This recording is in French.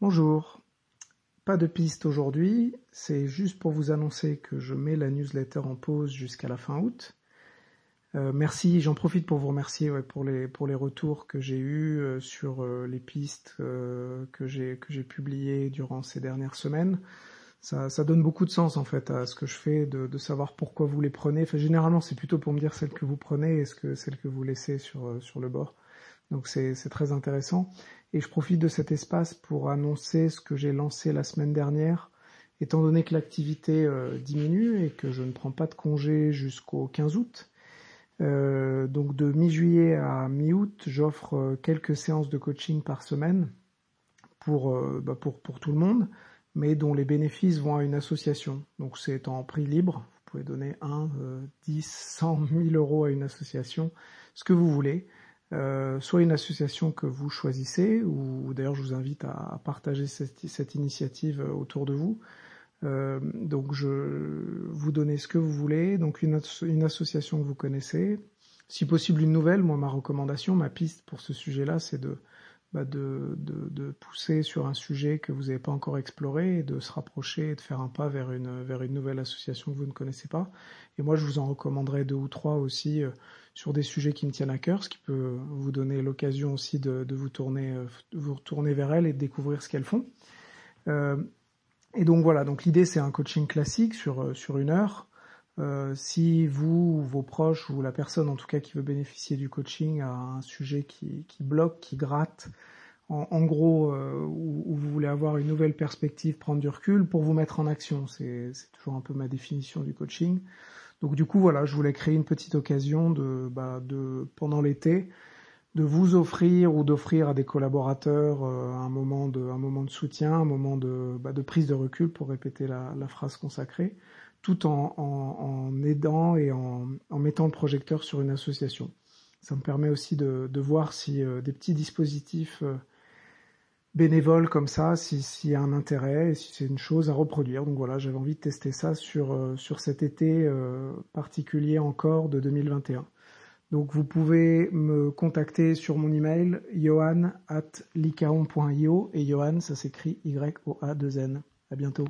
Bonjour. Pas de piste aujourd'hui, c'est juste pour vous annoncer que je mets la newsletter en pause jusqu'à la fin août. Euh, merci, j'en profite pour vous remercier pour les retours que j'ai eus euh, sur euh, les pistes que j'ai publiées durant ces dernières semaines. Ça, donne beaucoup de sens en fait à ce que je fais, de, savoir pourquoi vous les prenez. Généralement, c'est plutôt pour me dire celles que vous prenez et ce que celles que vous laissez sur le bord. Donc c'est très intéressant. Et je profite de cet espace pour annoncer ce que j'ai lancé la semaine dernière, étant donné que l'activité euh, diminue et que je ne prends pas de congé jusqu'au 15 août. Euh, donc de mi-juillet à mi-août, j'offre euh, quelques séances de coaching par semaine pour, bah pour tout le monde, mais dont les bénéfices vont à une association. Donc c'est en prix libre. Vous pouvez donner 1, 10, 100, 1000 euros à une association, ce que vous voulez. Euh, soit une association que vous choisissez, ou, d'ailleurs je vous invite à, partager cette, initiative euh, autour de vous. Euh, donc je vous donnez ce que vous voulez, donc une, une, association que vous connaissez, si possible une nouvelle. Moi ma recommandation, ma piste pour ce sujet-là, c'est de bah de, de, de, pousser sur un sujet que vous n'avez pas encore exploré et de se rapprocher et de faire un pas vers une, vers une nouvelle association que vous ne connaissez pas. Et moi, je vous en recommanderai deux ou trois aussi euh, sur des sujets qui me tiennent à cœur, ce qui peut vous donner l'occasion aussi de, de, vous, tourner, euh, vous retourner vers elles et de découvrir ce qu'elles font. Euh, et donc voilà, donc l'idée c'est un coaching classique sur, sur une heure euh, si vous, vos proches ou la personne en tout cas qui veut bénéficier du coaching a un sujet qui, qui bloque, qui gratte, en, en gros, euh, où, vous voulez avoir une nouvelle perspective, prendre du recul pour vous mettre en action, c'est toujours un peu ma définition du coaching. Donc du coup voilà, je voulais créer une petite occasion de, bah, de pendant l'été, de vous offrir ou d'offrir à des collaborateurs euh, un moment de un moment de soutien, un moment de, bah, de prise de recul pour répéter la, la phrase consacrée tout en, en, aidant et en, en, mettant le projecteur sur une association. Ça me permet aussi de, de voir si euh, des petits dispositifs euh, bénévoles comme ça, s'il y a un intérêt et si c'est une chose à reproduire. Donc voilà, j'avais envie de tester ça sur, euh, sur cet été particulier encore de 2021. Donc vous pouvez me contacter sur mon email johan at licaon.io et Johan ça s'écrit Y-O-A-2-N. À bientôt.